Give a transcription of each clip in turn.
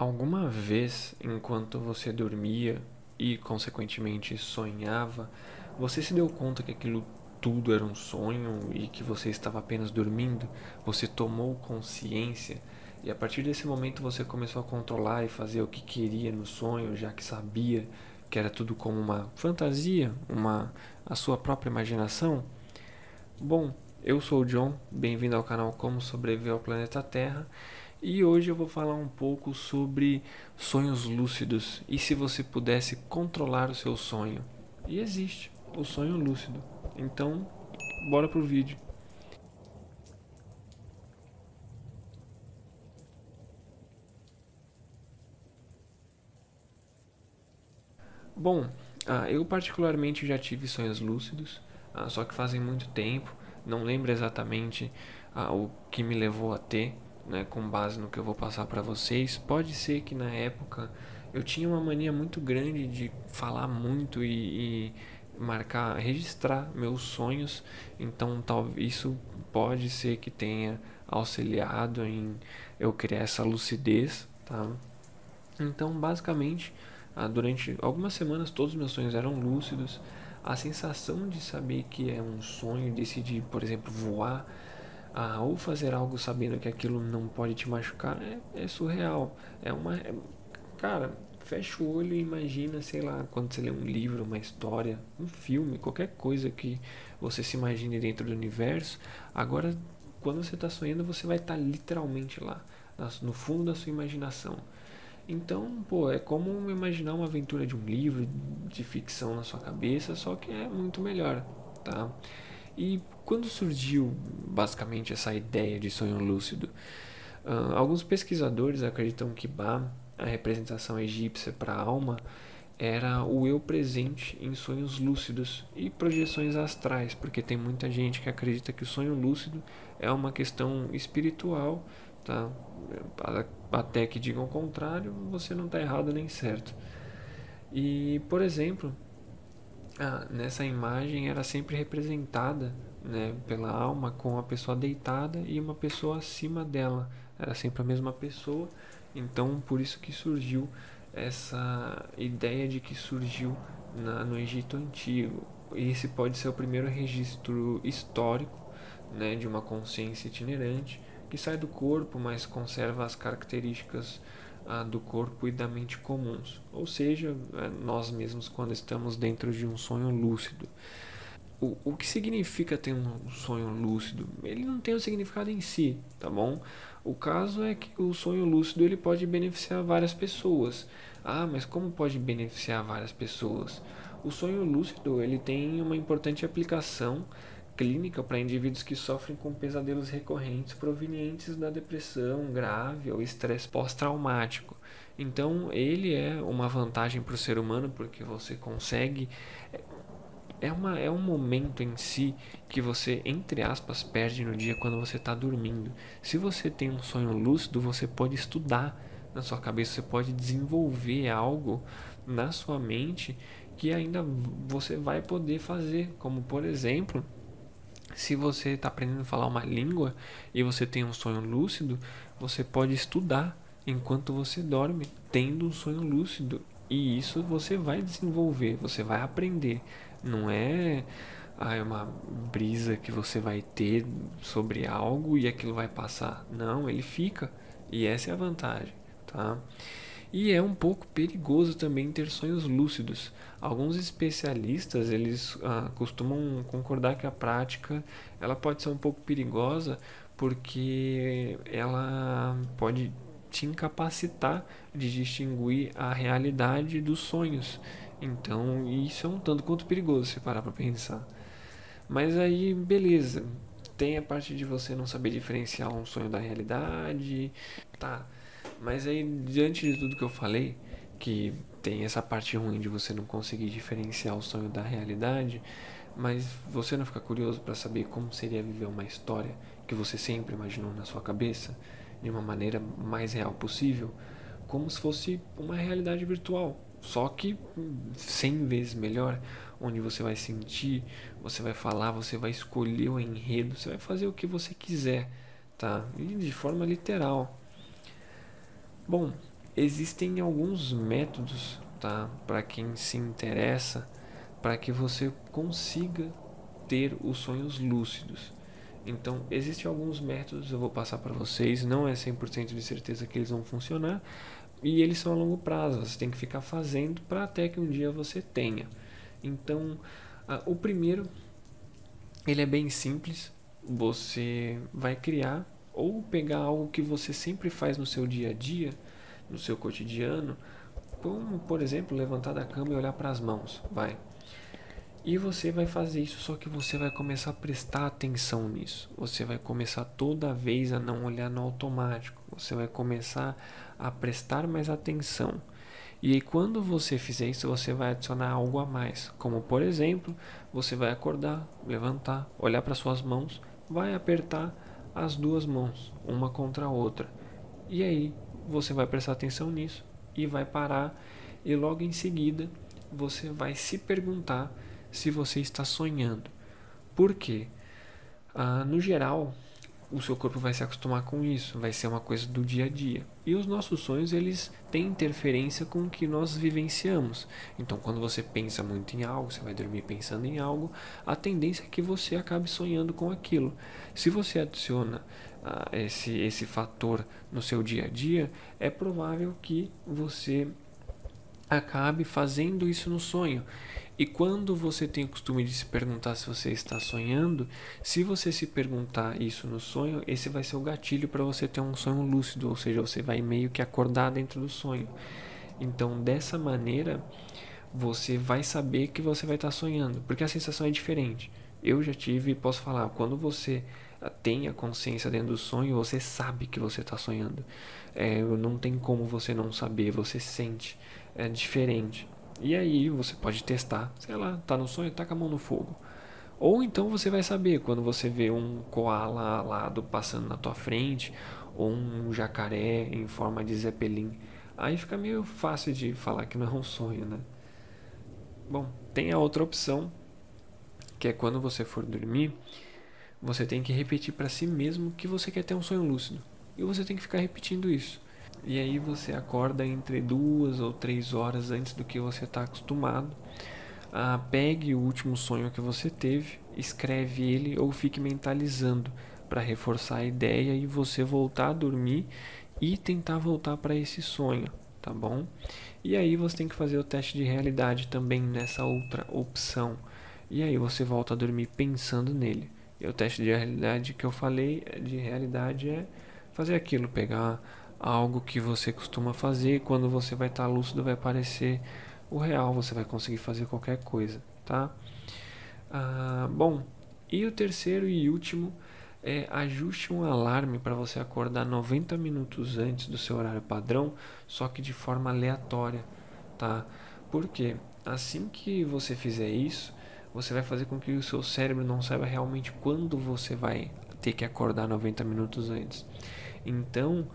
Alguma vez, enquanto você dormia e, consequentemente, sonhava, você se deu conta que aquilo tudo era um sonho e que você estava apenas dormindo? Você tomou consciência e, a partir desse momento, você começou a controlar e fazer o que queria no sonho, já que sabia que era tudo como uma fantasia, uma a sua própria imaginação? Bom, eu sou o John, bem-vindo ao canal Como Sobreviver ao Planeta Terra. E hoje eu vou falar um pouco sobre sonhos lúcidos e se você pudesse controlar o seu sonho. E existe o sonho lúcido. Então, bora pro vídeo. Bom, ah, eu particularmente já tive sonhos lúcidos, ah, só que fazem muito tempo, não lembro exatamente ah, o que me levou a ter né, com base no que eu vou passar para vocês. Pode ser que na época eu tinha uma mania muito grande de falar muito e, e marcar, registrar meus sonhos. Então, tal, isso pode ser que tenha auxiliado em eu criar essa lucidez, tá? Então, basicamente, ah, durante algumas semanas todos os meus sonhos eram lúcidos. A sensação de saber que é um sonho, decidir, por exemplo, voar, ou fazer algo sabendo que aquilo não pode te machucar é, é surreal. É uma. É, cara, fecha o olho e imagina, sei lá, quando você lê um livro, uma história, um filme, qualquer coisa que você se imagine dentro do universo. Agora, quando você está sonhando, você vai estar tá literalmente lá, no fundo da sua imaginação. Então, pô, é como imaginar uma aventura de um livro de ficção na sua cabeça, só que é muito melhor, tá? E quando surgiu basicamente essa ideia de sonho lúcido? Uh, alguns pesquisadores acreditam que Ba, a representação egípcia para a alma, era o eu presente em sonhos lúcidos e projeções astrais, porque tem muita gente que acredita que o sonho lúcido é uma questão espiritual, tá? Até que digam o contrário, você não está errado nem certo. E, por exemplo, ah, nessa imagem era sempre representada né, pela alma com a pessoa deitada e uma pessoa acima dela. Era sempre a mesma pessoa. Então, por isso que surgiu essa ideia de que surgiu na, no Egito Antigo. Esse pode ser o primeiro registro histórico né, de uma consciência itinerante que sai do corpo, mas conserva as características ah, do corpo e da mente comuns. Ou seja, é, nós mesmos quando estamos dentro de um sonho lúcido o, o que significa ter um sonho lúcido? Ele não tem o um significado em si, tá bom? O caso é que o sonho lúcido ele pode beneficiar várias pessoas. Ah, mas como pode beneficiar várias pessoas? O sonho lúcido ele tem uma importante aplicação clínica para indivíduos que sofrem com pesadelos recorrentes provenientes da depressão grave ou estresse pós-traumático. Então, ele é uma vantagem para o ser humano porque você consegue é, uma, é um momento em si que você, entre aspas, perde no dia quando você está dormindo. Se você tem um sonho lúcido, você pode estudar na sua cabeça, você pode desenvolver algo na sua mente que ainda você vai poder fazer. Como, por exemplo, se você está aprendendo a falar uma língua e você tem um sonho lúcido, você pode estudar enquanto você dorme, tendo um sonho lúcido. E isso você vai desenvolver, você vai aprender. Não é ah, uma brisa que você vai ter sobre algo e aquilo vai passar. Não, ele fica. E essa é a vantagem, tá? E é um pouco perigoso também ter sonhos lúcidos. Alguns especialistas eles ah, costumam concordar que a prática ela pode ser um pouco perigosa porque ela pode te incapacitar de distinguir a realidade dos sonhos. Então, isso é um tanto quanto perigoso se parar para pensar. Mas aí, beleza. Tem a parte de você não saber diferenciar um sonho da realidade, tá? Mas aí, diante de tudo que eu falei, que tem essa parte ruim de você não conseguir diferenciar o sonho da realidade, mas você não fica curioso para saber como seria viver uma história que você sempre imaginou na sua cabeça de uma maneira mais real possível, como se fosse uma realidade virtual, só que 100 vezes melhor, onde você vai sentir, você vai falar, você vai escolher o enredo, você vai fazer o que você quiser, tá? E de forma literal. Bom, existem alguns métodos, tá? Para quem se interessa, para que você consiga ter os sonhos lúcidos. Então, existem alguns métodos, eu vou passar para vocês, não é 100% de certeza que eles vão funcionar, e eles são a longo prazo, você tem que ficar fazendo para até que um dia você tenha. Então, o primeiro, ele é bem simples, você vai criar ou pegar algo que você sempre faz no seu dia a dia, no seu cotidiano, como, por exemplo, levantar da cama e olhar para as mãos, vai. E você vai fazer isso, só que você vai começar a prestar atenção nisso. Você vai começar toda vez a não olhar no automático. Você vai começar a prestar mais atenção. E aí, quando você fizer isso, você vai adicionar algo a mais. Como, por exemplo, você vai acordar, levantar, olhar para suas mãos, vai apertar as duas mãos, uma contra a outra. E aí, você vai prestar atenção nisso e vai parar. E logo em seguida, você vai se perguntar se você está sonhando. Por quê? Ah, no geral, o seu corpo vai se acostumar com isso, vai ser uma coisa do dia a dia. E os nossos sonhos, eles têm interferência com o que nós vivenciamos. Então, quando você pensa muito em algo, você vai dormir pensando em algo, a tendência é que você acabe sonhando com aquilo. Se você adiciona ah, esse, esse fator no seu dia a dia, é provável que você acabe fazendo isso no sonho. E quando você tem o costume de se perguntar se você está sonhando, se você se perguntar isso no sonho, esse vai ser o gatilho para você ter um sonho lúcido, ou seja, você vai meio que acordar dentro do sonho. Então, dessa maneira, você vai saber que você vai estar sonhando, porque a sensação é diferente. Eu já tive, posso falar, quando você tem a consciência dentro do sonho, você sabe que você está sonhando. É, não tem como você não saber, você sente. É diferente. E aí você pode testar, sei lá, tá no sonho, taca a mão no fogo. Ou então você vai saber quando você vê um koala alado passando na tua frente, ou um jacaré em forma de zeppelin. Aí fica meio fácil de falar que não é um sonho, né? Bom, tem a outra opção, que é quando você for dormir, você tem que repetir para si mesmo que você quer ter um sonho lúcido. E você tem que ficar repetindo isso. E aí você acorda entre duas ou três horas antes do que você está acostumado. Ah, pegue o último sonho que você teve, escreve ele ou fique mentalizando para reforçar a ideia e você voltar a dormir e tentar voltar para esse sonho, tá bom? E aí você tem que fazer o teste de realidade também nessa outra opção. E aí você volta a dormir pensando nele. E o teste de realidade que eu falei de realidade é fazer aquilo, pegar algo que você costuma fazer. Quando você vai estar tá lúcido, vai parecer o real, você vai conseguir fazer qualquer coisa, tá? Ah, bom, e o terceiro e último é ajuste um alarme para você acordar 90 minutos antes do seu horário padrão, só que de forma aleatória, tá? Porque assim que você fizer isso, você vai fazer com que o seu cérebro não saiba realmente quando você vai ter que acordar 90 minutos antes. Então,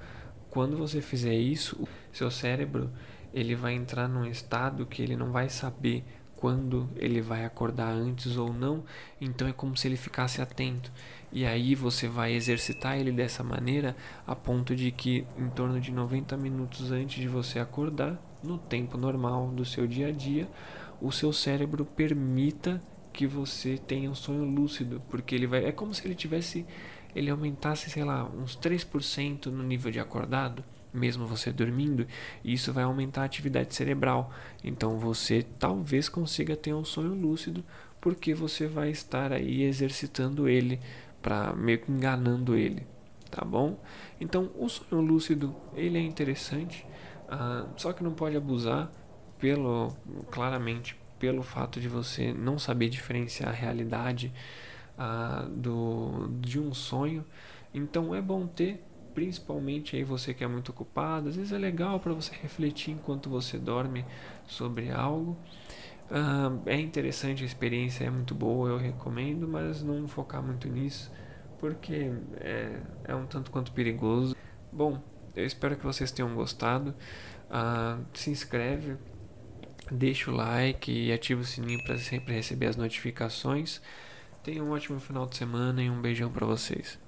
quando você fizer isso, seu cérebro ele vai entrar num estado que ele não vai saber quando ele vai acordar antes ou não, então é como se ele ficasse atento. E aí você vai exercitar ele dessa maneira a ponto de que em torno de 90 minutos antes de você acordar, no tempo normal do seu dia a dia, o seu cérebro permita que você tenha um sonho lúcido, porque ele vai é como se ele tivesse ele aumentasse, sei lá, uns 3% no nível de acordado, mesmo você dormindo, isso vai aumentar a atividade cerebral. Então você talvez consiga ter um sonho lúcido, porque você vai estar aí exercitando ele para meio que enganando ele, tá bom? Então o sonho lúcido ele é interessante, uh, só que não pode abusar pelo claramente pelo fato de você não saber diferenciar a realidade ah, do, de um sonho. Então é bom ter, principalmente aí você que é muito ocupado. Às vezes é legal para você refletir enquanto você dorme sobre algo. Ah, é interessante, a experiência é muito boa, eu recomendo, mas não focar muito nisso, porque é, é um tanto quanto perigoso. Bom, eu espero que vocês tenham gostado. Ah, se inscreve, deixa o like e ativa o sininho para sempre receber as notificações. Tenham um ótimo final de semana e um beijão para vocês.